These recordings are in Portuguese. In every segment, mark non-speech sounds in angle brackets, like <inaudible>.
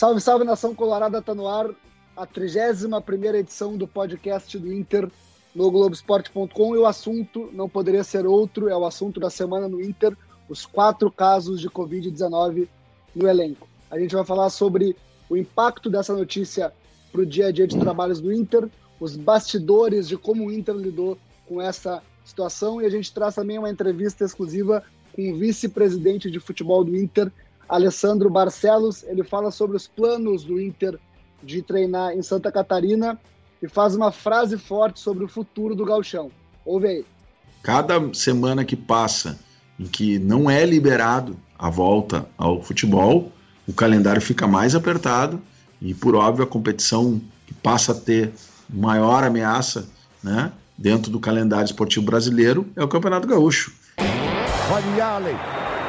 Salve, salve, nação colorada, tá no ar a 31 edição do podcast do Inter no Globoesporte.com e o assunto não poderia ser outro, é o assunto da semana no Inter, os quatro casos de Covid-19 no elenco. A gente vai falar sobre o impacto dessa notícia para o dia a dia de trabalhos do Inter, os bastidores de como o Inter lidou com essa situação e a gente traz também uma entrevista exclusiva com o vice-presidente de futebol do Inter, Alessandro Barcelos. Ele fala sobre os planos do Inter de treinar em Santa Catarina e faz uma frase forte sobre o futuro do Galchão. Ouve aí. Cada semana que passa em que não é liberado a volta ao futebol, o calendário fica mais apertado e, por óbvio, a competição que passa a ter maior ameaça né, dentro do calendário esportivo brasileiro é o Campeonato Gaúcho. Olha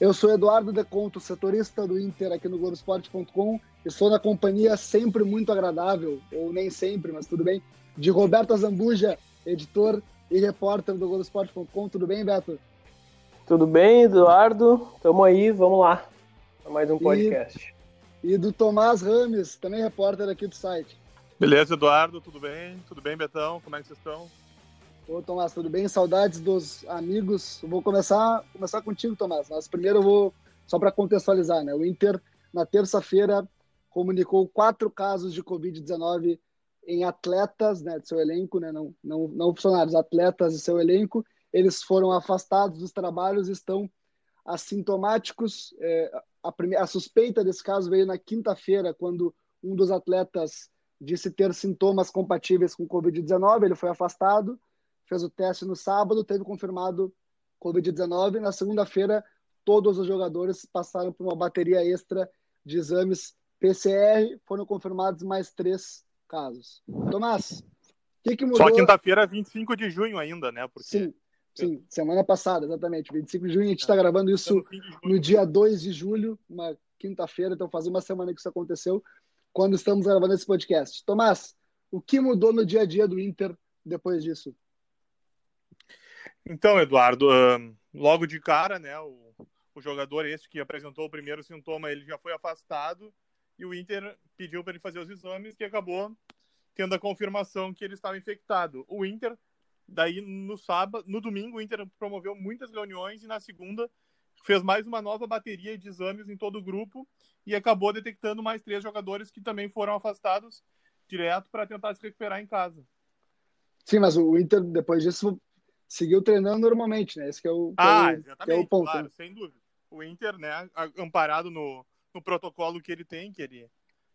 Eu sou Eduardo Deconto, setorista do Inter aqui no Globoesporte.com. Estou na companhia sempre muito agradável, ou nem sempre, mas tudo bem, de Roberto Azambuja, editor e repórter do Globoesporte.com. Tudo bem, Beto? Tudo bem, Eduardo? Tamo aí, vamos lá mais um podcast. E, e do Tomás Rames, também repórter aqui do site. Beleza, Eduardo, tudo bem? Tudo bem, Betão? Como é que vocês estão? Ô, Tomás, tudo bem? Saudades dos amigos. Eu vou começar, começar contigo, Tomás. Mas primeiro eu vou, só para contextualizar, né? O Inter, na terça-feira, comunicou quatro casos de Covid-19 em atletas né, de seu elenco, né, não, não, não funcionários, atletas de seu elenco. Eles foram afastados dos trabalhos estão assintomáticos. É, a, primeira, a suspeita desse caso veio na quinta-feira, quando um dos atletas disse ter sintomas compatíveis com Covid-19. Ele foi afastado, fez o teste no sábado, teve confirmado Covid-19. Na segunda-feira, todos os jogadores passaram por uma bateria extra de exames PCR. Foram confirmados mais três casos. Tomás, o que, que mudou? Só quinta-feira, 25 de junho ainda, né? Porque... Sim. Sim, semana passada, exatamente. 25 de junho, a gente está é. gravando isso no dia 2 de julho, uma quinta-feira, então faz uma semana que isso aconteceu, quando estamos gravando esse podcast. Tomás, o que mudou no dia a dia do Inter depois disso? Então, Eduardo, logo de cara, né, o, o jogador esse que apresentou o primeiro sintoma, ele já foi afastado e o Inter pediu para ele fazer os exames, que acabou tendo a confirmação que ele estava infectado. O Inter Daí no sábado, no domingo, o Inter promoveu muitas reuniões e na segunda fez mais uma nova bateria de exames em todo o grupo e acabou detectando mais três jogadores que também foram afastados direto para tentar se recuperar em casa. Sim, mas o Inter depois disso seguiu treinando normalmente, né? Esse que é o, que ah, é o, exatamente, é o ponto. Claro, né? sem dúvida. O Inter, né, amparado no, no protocolo que ele tem, que ele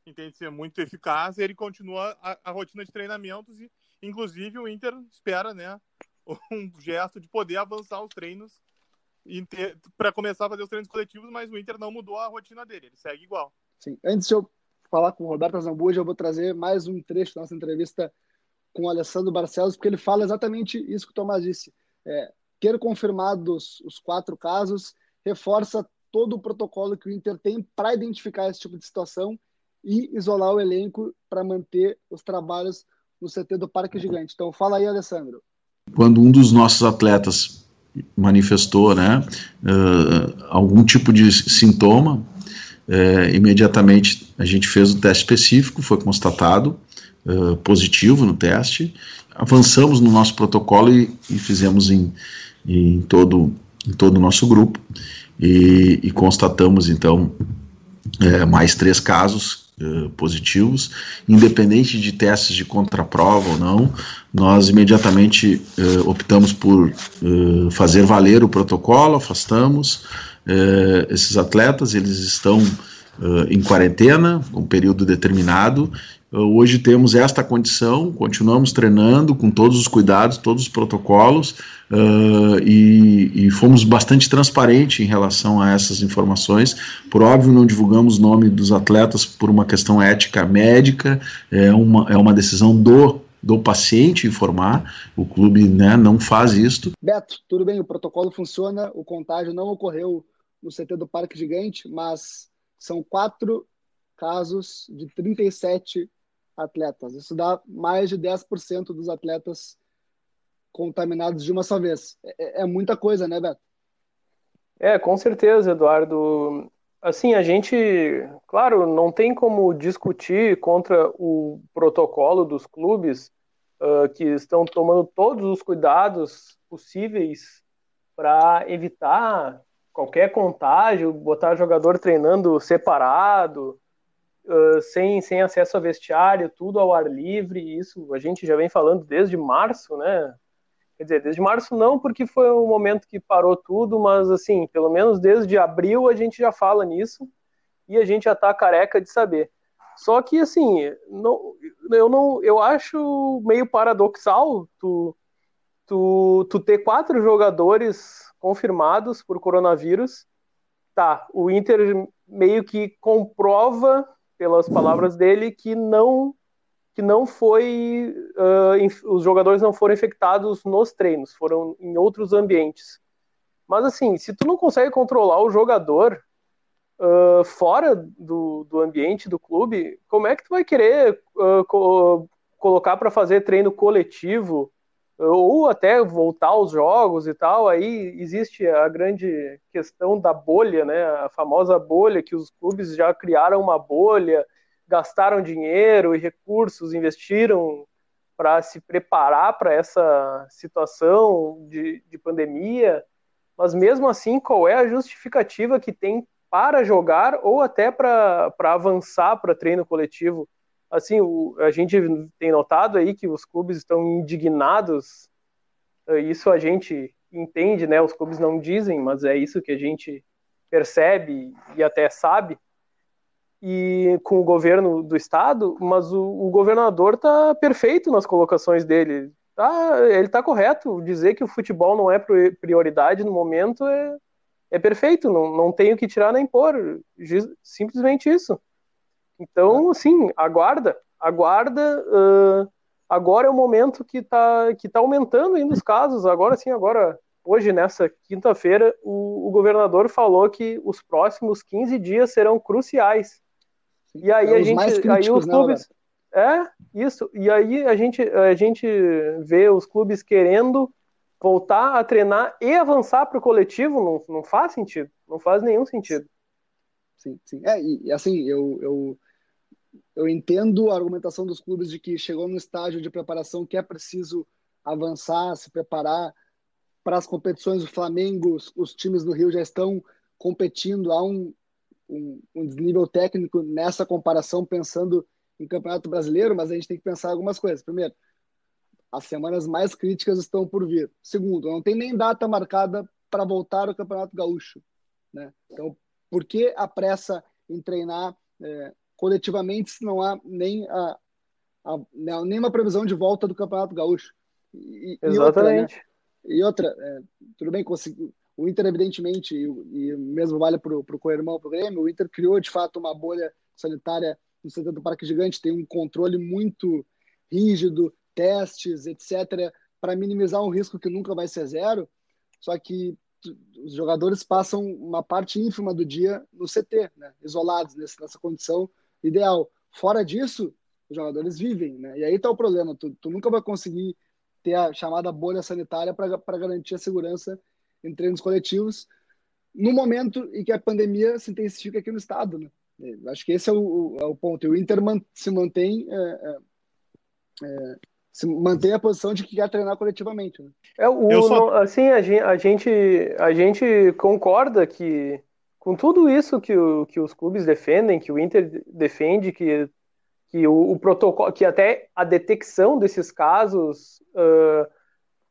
entende ser muito eficaz, ele continua a, a rotina de treinamentos e Inclusive, o Inter espera né, <laughs> um gesto de poder avançar os treinos para começar a fazer os treinos coletivos, mas o Inter não mudou a rotina dele, ele segue igual. Sim. Antes de eu falar com o Roberto Zambuja, eu vou trazer mais um trecho da nossa entrevista com o Alessandro Barcelos, porque ele fala exatamente isso que o Tomás disse. É, ter confirmados os quatro casos reforça todo o protocolo que o Inter tem para identificar esse tipo de situação e isolar o elenco para manter os trabalhos no CT do Parque Gigante. Então fala aí, Alessandro. Quando um dos nossos atletas manifestou né, uh, algum tipo de sintoma, uh, imediatamente a gente fez o teste específico, foi constatado positivo no teste, avançamos no nosso protocolo e, e fizemos em, em, todo, em todo o nosso grupo. E, e constatamos então mais três casos positivos, independente de testes de contraprova ou não, nós imediatamente optamos por fazer valer o protocolo, afastamos esses atletas, eles estão em quarentena, um período determinado, hoje temos esta condição, continuamos treinando com todos os cuidados, todos os protocolos uh, e, e, fomos bastante transparentes em relação a essas informações. Por óbvio, não divulgamos o nome dos atletas por uma questão ética médica, é uma, é uma decisão do do paciente informar, o clube né, não faz isso. Beto, tudo bem, o protocolo funciona, o contágio não ocorreu no CT do Parque Gigante, mas são quatro casos de 37 atletas. Isso dá mais de 10% dos atletas contaminados de uma só vez. É, é, muita coisa, né, Beto? É, com certeza, Eduardo. Assim, a gente, claro, não tem como discutir contra o protocolo dos clubes uh, que estão tomando todos os cuidados possíveis para evitar qualquer contágio, botar jogador treinando separado, uh, sem, sem acesso a vestiário, tudo ao ar livre. Isso a gente já vem falando desde março, né? Quer dizer, desde março não, porque foi o momento que parou tudo, mas assim, pelo menos desde abril a gente já fala nisso e a gente já tá careca de saber. Só que assim, não, eu não, eu acho meio paradoxal tu, tu, tu ter quatro jogadores confirmados por coronavírus. Tá, o Inter meio que comprova pelas palavras dele que não que não foi uh, os jogadores não foram infectados nos treinos, foram em outros ambientes. Mas assim, se tu não consegue controlar o jogador uh, fora do, do ambiente do clube, como é que tu vai querer uh, co colocar para fazer treino coletivo ou até voltar aos jogos e tal? Aí existe a grande questão da bolha, né? A famosa bolha que os clubes já criaram uma bolha gastaram dinheiro e recursos, investiram para se preparar para essa situação de, de pandemia, mas mesmo assim, qual é a justificativa que tem para jogar ou até para avançar para treino coletivo? Assim, o, a gente tem notado aí que os clubes estão indignados, eh, isso a gente entende, né? Os clubes não dizem, mas é isso que a gente percebe e até sabe e com o governo do estado, mas o, o governador está perfeito nas colocações dele. Tá, ele está correto. Dizer que o futebol não é prioridade no momento é, é perfeito. Não, não tenho que tirar nem pôr. Simplesmente isso. Então, sim, aguarda. Aguarda. Uh, agora é o momento que está que tá aumentando ainda os casos. Agora sim, agora hoje, nessa quinta-feira, o, o, governador falou que os próximos 15 dias serão cruciais. E aí é a gente, aí os né, clubes, é isso. E aí a gente, a gente vê os clubes querendo voltar a treinar e avançar para o coletivo, não, não faz sentido, não faz nenhum sentido. Sim, sim. É, e assim, eu, eu, eu entendo a argumentação dos clubes de que chegou no estágio de preparação que é preciso avançar, se preparar para as competições. O Flamengo, os, os times do Rio já estão competindo há um, um, um desnível técnico nessa comparação, pensando em Campeonato Brasileiro, mas a gente tem que pensar algumas coisas. Primeiro, as semanas mais críticas estão por vir. Segundo, não tem nem data marcada para voltar ao Campeonato Gaúcho. Né? Então, por que a pressa em treinar é, coletivamente se não há nem, a, a, nem uma previsão de volta do Campeonato Gaúcho? E, Exatamente. E outra, né? e outra é, tudo bem, o Inter, evidentemente, e, e mesmo vale para o co-irmão, para o Grêmio, o Inter criou de fato uma bolha sanitária no centro do Parque Gigante, tem um controle muito rígido, testes, etc., para minimizar um risco que nunca vai ser zero. Só que os jogadores passam uma parte ínfima do dia no CT, né? isolados nessa condição ideal. Fora disso, os jogadores vivem, né? E aí está o problema. Tu, tu, nunca vai conseguir ter a chamada bolha sanitária para garantir a segurança em treinos coletivos, no momento em que a pandemia se intensifica aqui no estado. Né? Acho que esse é o, é o ponto. E o Inter man, se mantém é, é, é, se mantém a posição de que quer treinar coletivamente. Né? É, o, só... assim, a gente, a, gente, a gente concorda que com tudo isso que, o, que os clubes defendem, que o Inter defende, que, que o, o protocolo, que até a detecção desses casos uh,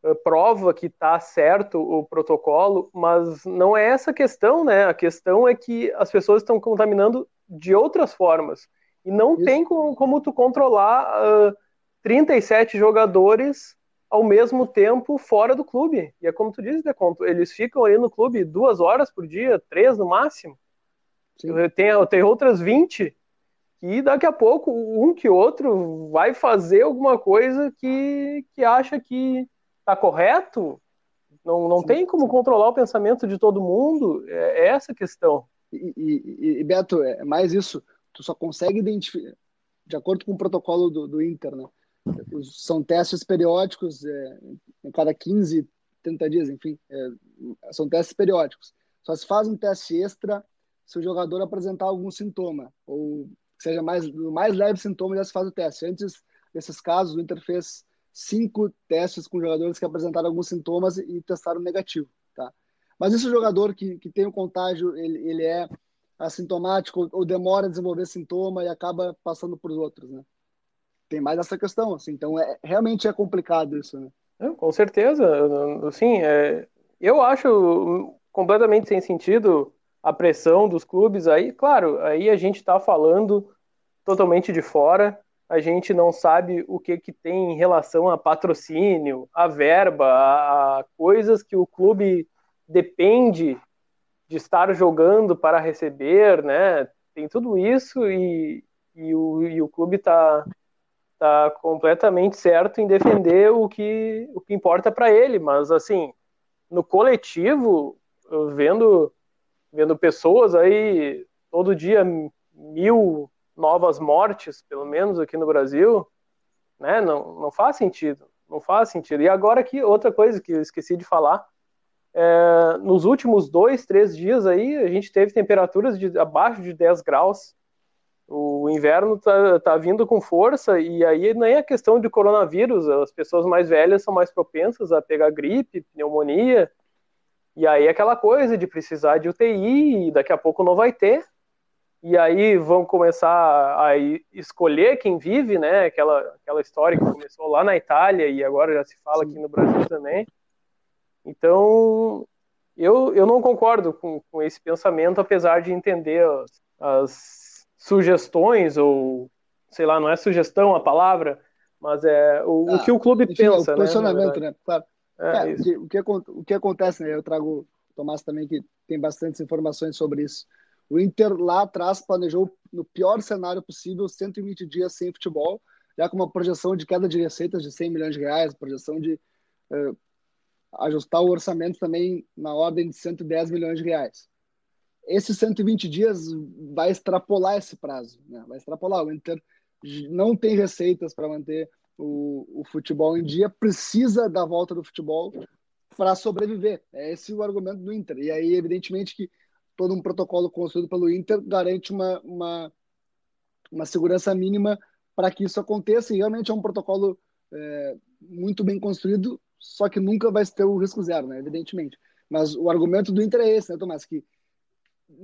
eh, prova que está certo o protocolo, mas não é essa a questão, né? A questão é que as pessoas estão contaminando de outras formas. E não Isso. tem como, como, tu controlar uh, 37 jogadores ao mesmo tempo fora do clube. E é como tu diz, Deconto, eles ficam ali no clube duas horas por dia, três no máximo. Tem, tem outras 20 que daqui a pouco um que outro vai fazer alguma coisa que, que acha que está correto. Não, não tem como controlar o pensamento de todo mundo. É, é essa a questão. E, e, e, Beto, é mais isso. Tu só consegue identificar, de acordo com o protocolo do, do Inter, né? São testes periódicos, é, cada 15, 30 dias, enfim. É, são testes periódicos. Só se faz um teste extra se o jogador apresentar algum sintoma, ou seja mais, mais leve sintoma, já se faz o teste. Antes desses casos, o Inter fez cinco testes com jogadores que apresentaram alguns sintomas e testaram negativo. Tá? Mas esse jogador que, que tem o contágio, ele, ele é assintomático ou demora a desenvolver sintoma e acaba passando os outros, né? Tem mais essa questão, assim. Então, é, realmente é complicado isso, né? Com certeza. Assim, é, eu acho completamente sem sentido a pressão dos clubes. Aí, claro, aí a gente está falando totalmente de fora a gente não sabe o que, que tem em relação a patrocínio, a verba, a, a coisas que o clube depende de estar jogando para receber, né? Tem tudo isso e, e, o, e o clube está tá completamente certo em defender o que, o que importa para ele, mas assim, no coletivo, vendo, vendo pessoas aí todo dia mil novas mortes, pelo menos aqui no Brasil, né? Não, não faz sentido. Não faz sentido. E agora aqui, outra coisa que eu esqueci de falar. É, nos últimos dois, três dias aí, a gente teve temperaturas de abaixo de 10 graus. O inverno tá, tá vindo com força e aí nem é questão de coronavírus. As pessoas mais velhas são mais propensas a pegar gripe, pneumonia. E aí aquela coisa de precisar de UTI e daqui a pouco não vai ter e aí vão começar a escolher quem vive, né? Aquela, aquela história que começou lá na Itália e agora já se fala aqui no Brasil também. Então, eu, eu não concordo com, com esse pensamento, apesar de entender as, as sugestões, ou sei lá, não é sugestão a palavra, mas é o, ah, o que o clube pensa. O né, posicionamento, né? né? Claro. É, é, o, que, o, que, o que acontece, né? Eu trago o Tomás também, que tem bastantes informações sobre isso. O Inter lá atrás planejou no pior cenário possível 120 dias sem futebol, já com uma projeção de queda de receitas de 100 milhões de reais, projeção de uh, ajustar o orçamento também na ordem de 110 milhões de reais. Esses 120 dias vai extrapolar esse prazo, né? vai extrapolar. O Inter não tem receitas para manter o, o futebol em dia, precisa da volta do futebol para sobreviver. É esse o argumento do Inter. E aí, evidentemente, que todo um protocolo construído pelo Inter garante uma, uma, uma segurança mínima para que isso aconteça. E realmente é um protocolo é, muito bem construído, só que nunca vai ter o risco zero, né? evidentemente. Mas o argumento do Inter é esse, né, Tomás? Que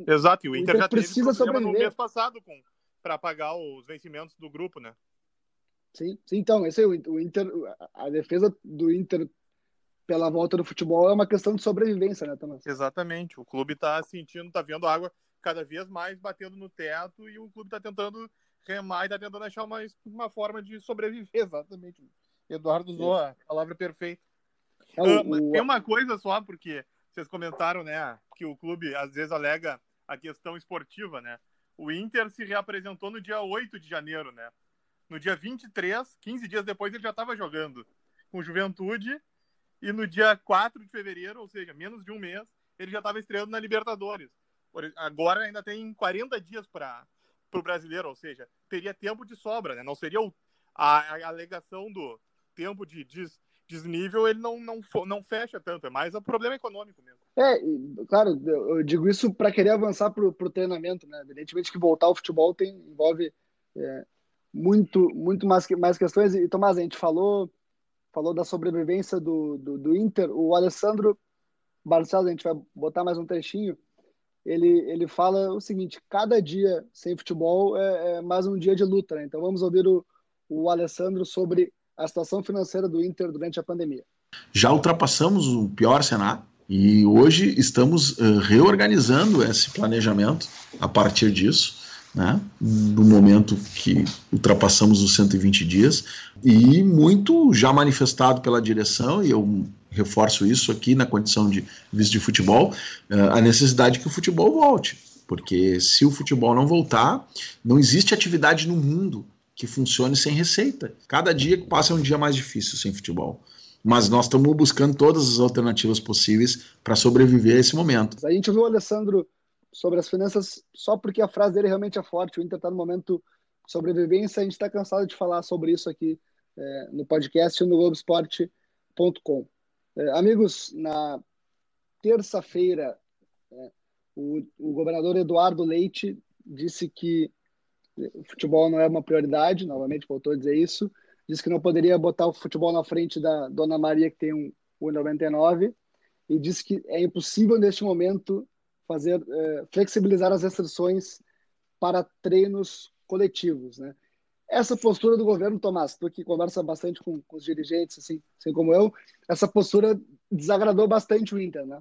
Exato, e o Inter, o Inter já precisa teve problema no mês passado para pagar os vencimentos do grupo, né? Sim, sim então, esse é o, o Inter, a defesa do Inter pela volta do futebol é uma questão de sobrevivência, né, Tomás? Exatamente. O clube está sentindo, está vendo água cada vez mais batendo no teto e o clube está tentando remar e está tentando achar uma, uma forma de sobreviver, <laughs> exatamente. Eduardo usou a palavra perfeita. É, o, uh, Tem uma coisa só, porque vocês comentaram, né, que o clube às vezes alega a questão esportiva, né? O Inter se reapresentou no dia 8 de janeiro, né? No dia 23, 15 dias depois, ele já estava jogando com Juventude e no dia 4 de fevereiro, ou seja, menos de um mês, ele já estava estreando na Libertadores. Agora ainda tem 40 dias para o brasileiro, ou seja, teria tempo de sobra, né? Não seria o, a, a, alegação do tempo de des, desnível, ele não, não, não fecha tanto, é mais o problema econômico mesmo. É, claro, eu digo isso para querer avançar para o treinamento, né? Evidentemente que voltar ao futebol tem, envolve é, muito, muito mais, mais questões. E, Tomás, a gente falou falou da sobrevivência do, do, do Inter. O Alessandro Barcelos, a gente vai botar mais um trechinho, ele, ele fala o seguinte: cada dia sem futebol é, é mais um dia de luta. Né? Então vamos ouvir o, o Alessandro sobre a situação financeira do Inter durante a pandemia. Já ultrapassamos o pior cenário e hoje estamos uh, reorganizando esse planejamento a partir disso. né, do momento que ultrapassamos os 120 dias, e muito já manifestado pela direção, e eu reforço isso aqui na condição de vice de futebol, eh, a necessidade que o futebol volte. Porque se o futebol não voltar, não existe atividade no mundo que funcione sem receita. Cada dia que passa é um dia mais difícil sem futebol. Mas nós estamos buscando todas as alternativas possíveis para sobreviver a esse momento. A gente ouviu o Alessandro sobre as finanças só porque a frase dele realmente é forte. O Inter está no momento de sobrevivência. A gente está cansado de falar sobre isso aqui é, no podcast no Globoesporte.com. É, amigos, na terça-feira, é, o, o governador Eduardo Leite disse que futebol não é uma prioridade, novamente voltou a dizer isso, disse que não poderia botar o futebol na frente da Dona Maria, que tem um 1,99, e disse que é impossível neste momento fazer é, flexibilizar as restrições para treinos coletivos, né? Essa postura do governo, Tomás, tu que conversa bastante com, com os dirigentes, assim, assim como eu, essa postura desagradou bastante o Inter, né?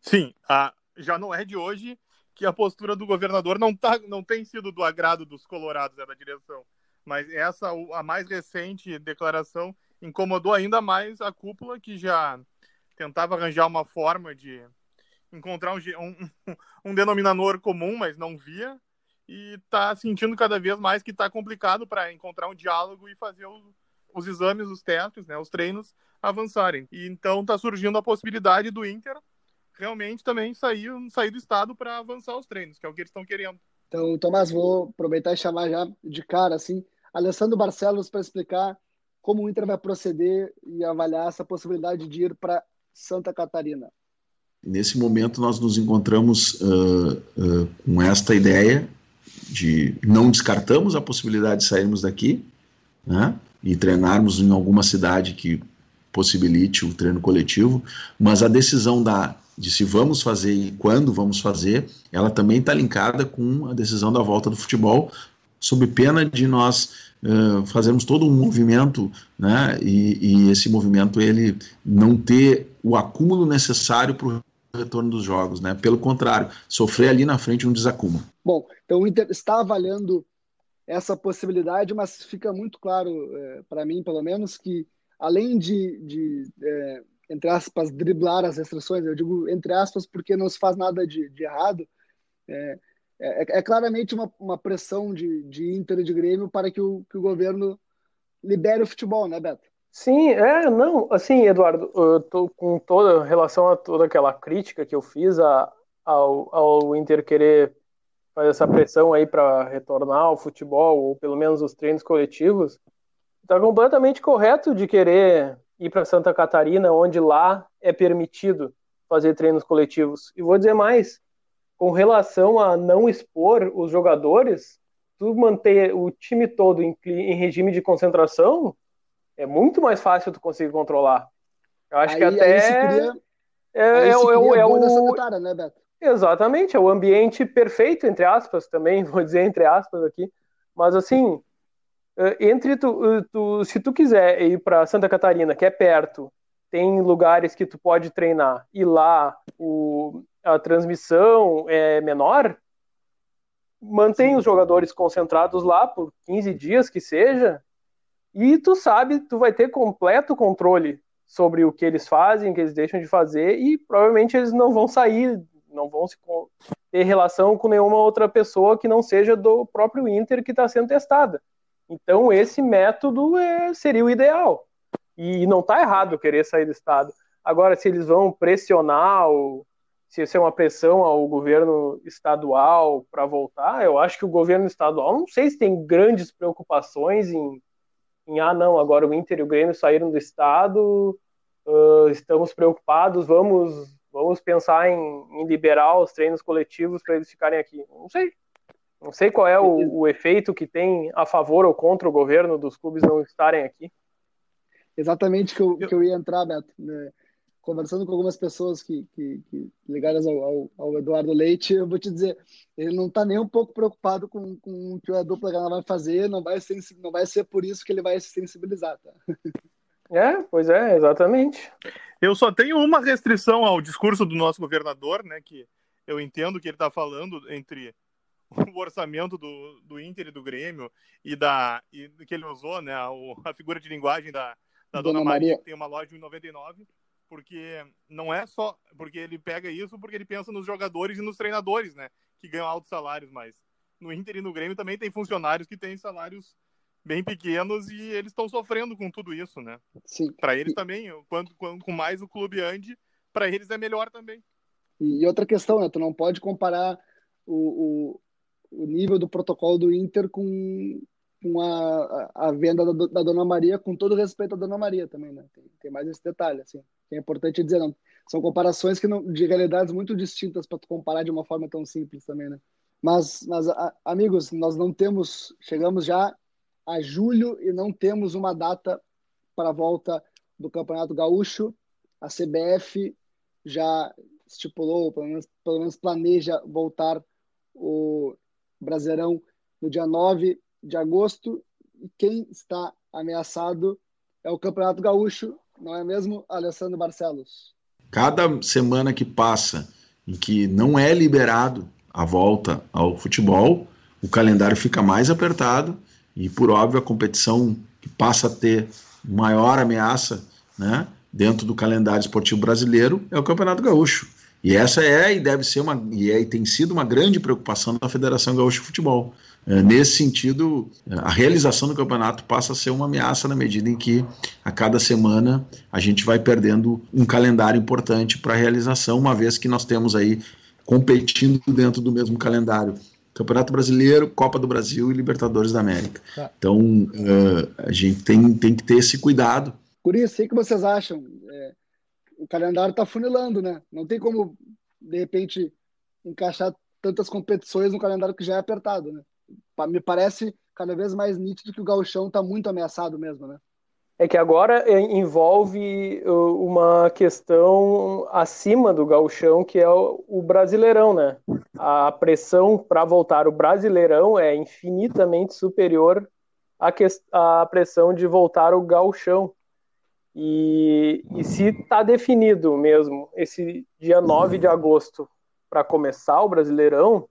Sim, a, já não é de hoje que a postura do governador não, tá, não tem sido do agrado dos colorados, né, da direção. Mas essa, a mais recente declaração, incomodou ainda mais a cúpula, que já tentava arranjar uma forma de encontrar um, um, <laughs> um denominador comum, mas não via, e está sentindo cada vez mais que está complicado para encontrar um diálogo e fazer os, os exames, os testes, né, os treinos avançarem. E então está surgindo a possibilidade do Inter realmente também sair, sair do estado para avançar os treinos, que é o que eles estão querendo. Então, Tomás, vou aproveitar e chamar já de cara, assim, Alessandro Barcelos para explicar como o Inter vai proceder e avaliar essa possibilidade de ir para Santa Catarina. Nesse momento, nós nos encontramos uh, uh, com esta ideia de não descartamos a possibilidade de sairmos daqui né, e treinarmos em alguma cidade que possibilite o treino coletivo, mas a decisão da de se vamos fazer e quando vamos fazer, ela também está linkada com a decisão da volta do futebol, sob pena de nós uh, fazermos todo um movimento, né, e, e, esse movimento ele não ter o acúmulo necessário para o retorno dos jogos, né? Pelo contrário, sofrer ali na frente um desacúmulo. Bom, então o Inter está avaliando essa possibilidade, mas fica muito claro é, para mim, pelo menos, que além de, de é, entre aspas, driblar as restrições, eu digo entre aspas porque não se faz nada de, de errado, é, é, é, claramente uma, uma pressão de, de Inter e de Grêmio para que o, que o governo libere o futebol, né, Beto? Sim, é, não, assim, Eduardo, eu tô com toda relação a toda aquela crítica que eu fiz a, ao, ao Inter querer fazer essa pressão aí para retornar ao futebol, ou pelo menos os treinos coletivos, está completamente correto de querer ir para Santa Catarina, onde lá é permitido fazer treinos coletivos. E vou dizer mais, com relação a não expor os jogadores, tu manter o time todo em, em regime de concentração, é muito mais fácil tu conseguir controlar. Eu acho aí, que até cria, é, é, é, é, o né, Beto? Exatamente, é o ambiente perfeito entre aspas também, <laughs> vou dizer entre aspas aqui, mas assim, entre tu, eh, tu se tu quiser ir para Santa Catarina, que é perto, tem lugares que tu pode treinar e lá o, a transmissão é menor, mantém Sim. os jogadores concentrados lá por 15 dias que seja, e tu sabe, tu vai ter completo controle sobre o que eles fazem, o que eles deixam de fazer, e provavelmente eles não vão sair, não vão se ter relação com nenhuma outra pessoa que não seja do próprio Inter que está sendo testada. Então, esse método é, seria o ideal. E não está errado querer sair do Estado. Agora, se eles vão pressionar, ou se isso é uma pressão ao governo estadual para voltar, eu acho que o governo estadual, não sei se tem grandes preocupações em, em ah, não, agora o Inter e o Grêmio saíram do Estado, uh, estamos preocupados, vamos, vamos pensar em, em liberar os treinos coletivos para eles ficarem aqui. Não sei. Não sei qual é o, o, efeito que tem a favor ou contra o governo dos clubes não estarem aqui. Exatamente que eu, que eu ia entrar, Beto. Né? Conversando com algumas pessoas que, que, que ligadas ao, ao, ao, Eduardo Leite, eu vou te dizer, ele não está nem um pouco preocupado com, com o que a dupla Granada vai fazer, não vai, ser, não vai ser por isso que ele vai se sensibilizar. Tá? É, pois é, exatamente. Eu só tenho uma restrição ao discurso do nosso governador, né, que eu entendo que ele está falando entre o orçamento do, do Inter e do Grêmio e da e que ele usou, né, o, a figura de linguagem da, da Dona, Dona Maria, Maria, que tem uma loja em 99, porque não é só porque ele pega isso porque ele pensa nos jogadores e nos treinadores, né, que ganham altos salários, mas no Inter e no Grêmio também tem funcionários que têm salários bem pequenos e eles estão sofrendo com tudo isso, né? Sim. Para eles também, quanto, quanto mais o clube ande, para eles é melhor também. E outra questão, né? Tu não pode comparar o, o, o nível do protocolo do Inter com, com a, a venda da, da, Dona Maria, com todo respeito à Dona Maria também, né? Tem, tem mais esse detalhe, assim, é importante dizer, não. São comparações que não, de realidades muito distintas para comparar de uma forma tão simples também, né? Mas, mas a, amigos, nós não temos, chegamos já a julho e não temos uma data para a volta do Campeonato Gaúcho. A CBF já estipulou, pelo menos, pelo menos planeja voltar o Brasileirão no dia 9 de agosto. E quem está ameaçado é o Campeonato Gaúcho, não é mesmo, Alessandro Barcelos? Cada semana que passa em que não é liberado a volta ao futebol, o calendário fica mais apertado e, por óbvio, a competição que passa a ter maior ameaça né, dentro do calendário esportivo brasileiro é o Campeonato Gaúcho. E essa é e deve ser uma e, é, e tem sido uma grande preocupação da Federação Gaúcha de Futebol. É, nesse sentido, a realização do campeonato passa a ser uma ameaça na medida em que a cada semana a gente vai perdendo um calendário importante para a realização, uma vez que nós temos aí competindo dentro do mesmo calendário Campeonato Brasileiro, Copa do Brasil e Libertadores da América. Tá. Então, uh, a gente tem, tem que ter esse cuidado. Por isso, o que vocês acham? É, o calendário está funilando, né? Não tem como, de repente, encaixar tantas competições no calendário que já é apertado, né? Me parece cada vez mais nítido que o gauchão está muito ameaçado mesmo, né? é que agora é, envolve uh, uma questão acima do gauchão, que é o brasileirão, né? A pressão para voltar o brasileirão é infinitamente superior à, que, à pressão de voltar o gauchão. E, e se está definido mesmo esse dia 9 de agosto para começar o brasileirão,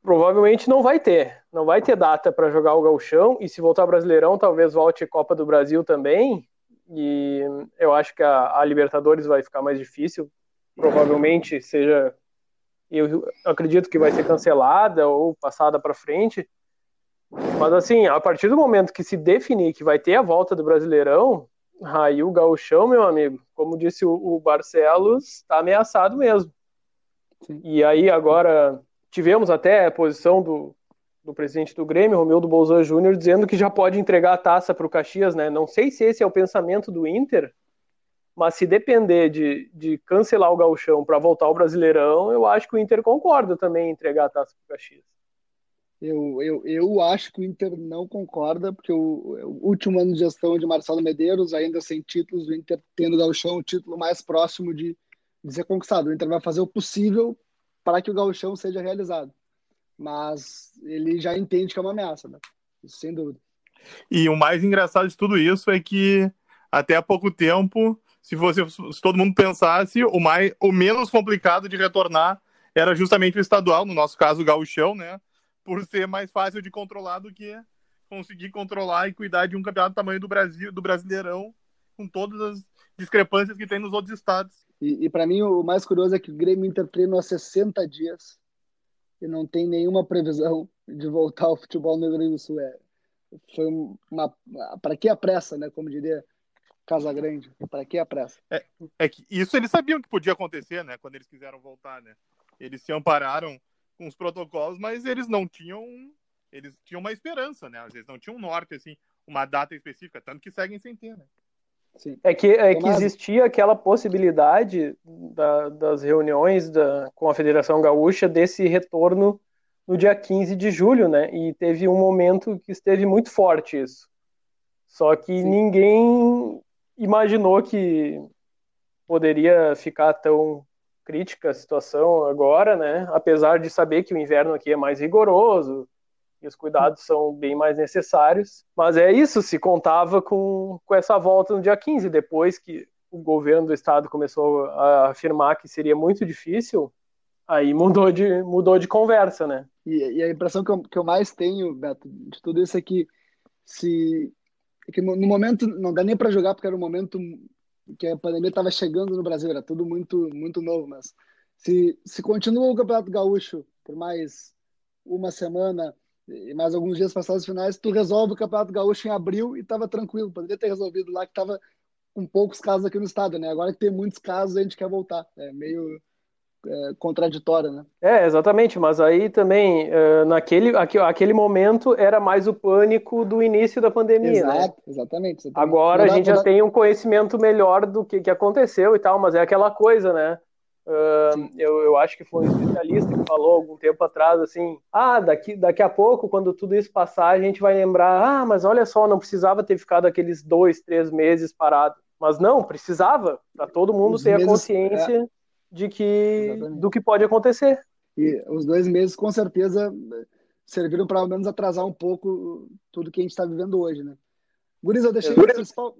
provavelmente não vai ter. Não vai ter data para jogar o Gauchão. E se voltar Brasileirão, talvez volte Copa do Brasil também. E eu acho que a, a Libertadores vai ficar mais difícil. Provavelmente seja. Eu acredito que vai ser cancelada ou passada para frente. Mas assim, a partir do momento que se definir que vai ter a volta do Brasileirão, aí o Gauchão, meu amigo, como disse o, Barcelos, está ameaçado mesmo. Sim. E aí agora Tivemos até a posição do, do presidente do Grêmio, Romildo Bolzan Júnior, dizendo que já pode entregar a taça para o Caxias, né? Não sei se esse é o pensamento do Inter, mas se depender de, de cancelar o gauchão para voltar ao Brasileirão, eu acho que o Inter concorda também em entregar a taça para o Caxias. Eu, eu, eu acho que o Inter não concorda, porque o, o, último ano de gestão de Marcelo Medeiros, ainda sem títulos, o Inter tendo o gauchão o título mais próximo de, de ser conquistado. O Inter vai fazer o possível para que o gauchão seja realizado. Mas ele já entende que é uma ameaça, né? Isso, sem dúvida. E o mais engraçado de tudo isso é que até há pouco tempo, se, fosse, se todo mundo pensasse, o, mais, o menos complicado de retornar era justamente o estadual, no nosso caso o gauchão, né? Por ser mais fácil de controlar do que conseguir controlar e cuidar de um campeonato do tamanho do Brasil, do Brasileirão, com todas as discrepâncias que tem nos outros estados. E, e para mim o mais curioso é que o Grêmio Inter treina há 60 dias e não tem nenhuma previsão de voltar ao futebol no Rio Grande do Sul. É, foi uma. Para que a pressa, né? Como diria Casa Grande. Para que a pressa? É, é que isso eles sabiam que podia acontecer, né? Quando eles quiseram voltar, né? Eles se ampararam com os protocolos, mas eles não tinham. Eles tinham uma esperança, né? Às vezes não tinham um norte, assim, uma data específica, tanto que seguem sem ter, né? Sim. É que, é que existia aquela possibilidade da, das reuniões da, com a Federação Gaúcha desse retorno no dia 15 de julho, né? E teve um momento que esteve muito forte isso. Só que Sim. ninguém imaginou que poderia ficar tão crítica a situação agora, né? Apesar de saber que o inverno aqui é mais rigoroso, e os cuidados são bem mais necessários. Mas é isso, se contava com, com essa volta no dia 15, depois que o governo do estado começou a afirmar que seria muito difícil, aí mudou de, mudou de conversa, né? E, e a impressão que eu, que eu mais tenho, Beto, de tudo isso é que se é que no, no momento não dá nem para jogar porque era um momento que a pandemia estava chegando no Brasil, era tudo muito muito novo, mas se se continua o Campeonato Gaúcho por mais uma semana e mais alguns dias passados os finais, tu resolve o Campeonato Gaúcho em abril e estava tranquilo, poderia ter resolvido lá que estava com poucos casos aqui no estado, né? Agora que tem muitos casos, a gente quer voltar. É meio é, contraditória, né? É, exatamente, mas aí também, uh, naquele aquele momento, era mais o pânico do início da pandemia, Exato, né? Exatamente, exatamente. Agora a gente já tem um conhecimento melhor do que, que aconteceu e tal, mas é aquela coisa, né? Uh, eu, eu acho que foi um especialista que falou algum tempo atrás assim: ah, daqui, daqui a pouco, quando tudo isso passar, a gente vai lembrar, ah, mas olha só, não precisava ter ficado aqueles dois, três meses parado. Mas não, precisava, para todo mundo os ter meses, a consciência. É de que Exatamente. do que pode acontecer. E os dois meses com certeza serviram para ao menos atrasar um pouco tudo que a gente está vivendo hoje, né? Guris, eu deixei, o principal,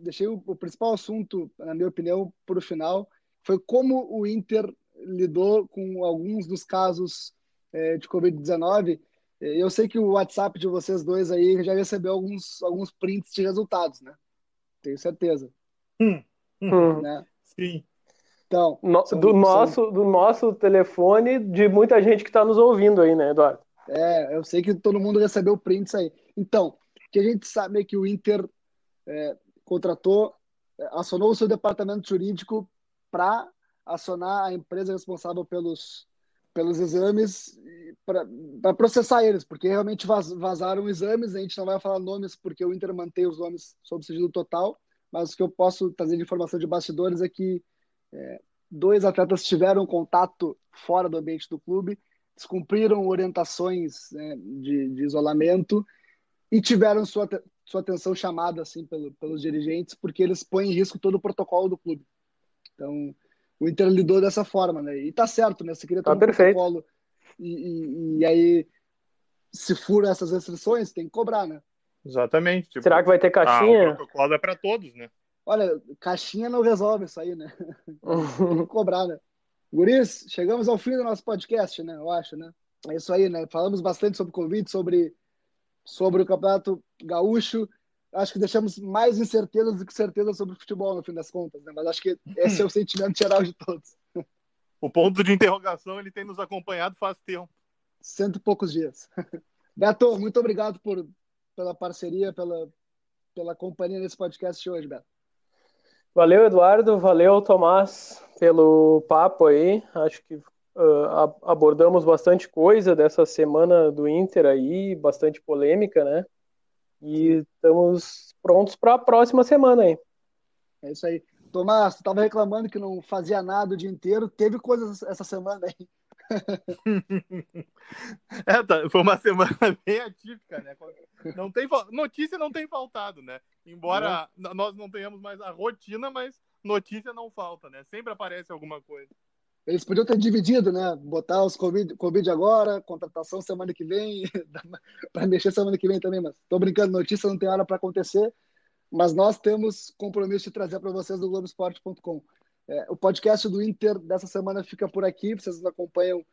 deixei o, o principal assunto, na minha opinião, para o final, foi como o Inter lidou com alguns dos casos é, de Covid-19. Eu sei que o WhatsApp de vocês dois aí já recebeu alguns, alguns prints de resultados, né? Tenho certeza. Hum. Hum. Né? Sim. Então, no, do, são... nosso, do nosso telefone, de muita gente que está nos ouvindo aí, né, Eduardo? É, eu sei que todo mundo recebeu prints aí. Então, que a gente sabe é que o Inter é, contratou, é, acionou o seu departamento jurídico para acionar a empresa responsável pelos, pelos exames para processar eles, porque realmente vaz, vazaram exames, a gente não vai falar nomes porque o Inter mantém os nomes sob sigilo total, mas o que eu posso trazer de informação de bastidores é que é, dois atletas tiveram contato fora do ambiente do clube, descumpriram orientações né, de, de, isolamento e tiveram sua, sua atenção chamada assim pelo, pelos dirigentes, porque eles põem em risco todo o protocolo do clube. Então, o Inter lidou dessa forma, né? E tá certo, né? Você queria ter tá um perfeito. protocolo e, e, e, aí, se fura essas restrições, tem que cobrar, né? Exatamente. Tipo, Será que vai ter caixinha? Ah, o protocolo é para todos, né? Olha, caixinha não resolve isso aí, né? <laughs> Tem que <laughs> cobrar, né? Guris, chegamos ao fim do nosso podcast, né? Eu acho, né? É isso aí, né? Falamos bastante sobre Covid, sobre, sobre o Campeonato Gaúcho. Acho que deixamos mais incertezas do que certeza sobre o futebol, no fim das contas, né? Mas acho que esse é o <laughs> sentimento geral de todos. O ponto de interrogação, ele tem nos acompanhado faz tempo. Cento e poucos dias. Beto, muito obrigado por, pela parceria, pela, pela companhia nesse podcast de hoje, Beto. Valeu, Eduardo. Valeu, Tomás, pelo papo aí. Acho que uh, abordamos bastante coisa dessa semana do Inter aí, bastante polêmica, né? E estamos prontos para a próxima semana aí. É isso aí. Tomás, tu estava reclamando que não fazia nada o dia inteiro. Teve coisas essa semana aí. <laughs> é, tá, foi uma semana <laughs> bem atípica, né? Não tem, notícia não tem faltado, né? Embora não. nós não tenhamos mais a rotina, mas notícia não falta, né? Sempre aparece alguma coisa. Eles podiam ter dividido, né? Botar os COVID, COVID agora, contratação semana que vem, <laughs> para mexer semana que vem também, mas tô brincando, notícia não tem hora para acontecer, mas nós temos compromisso de trazer para vocês do Globoesporte.com. É, o podcast do Inter dessa semana fica por aqui. Vocês nos acompanham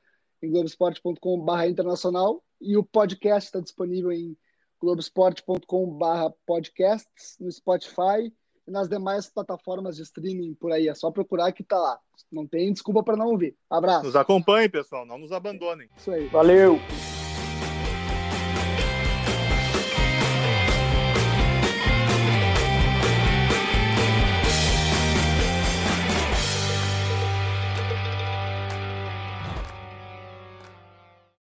em globesport.com.br internacional e o podcast está disponível em globesport.com.br podcasts, no Spotify e nas demais plataformas de streaming por aí. É só procurar que tá lá. Não tem desculpa para não ouvir. Abraço. Nos acompanhem, pessoal. Não nos abandonem. Isso aí. Valeu.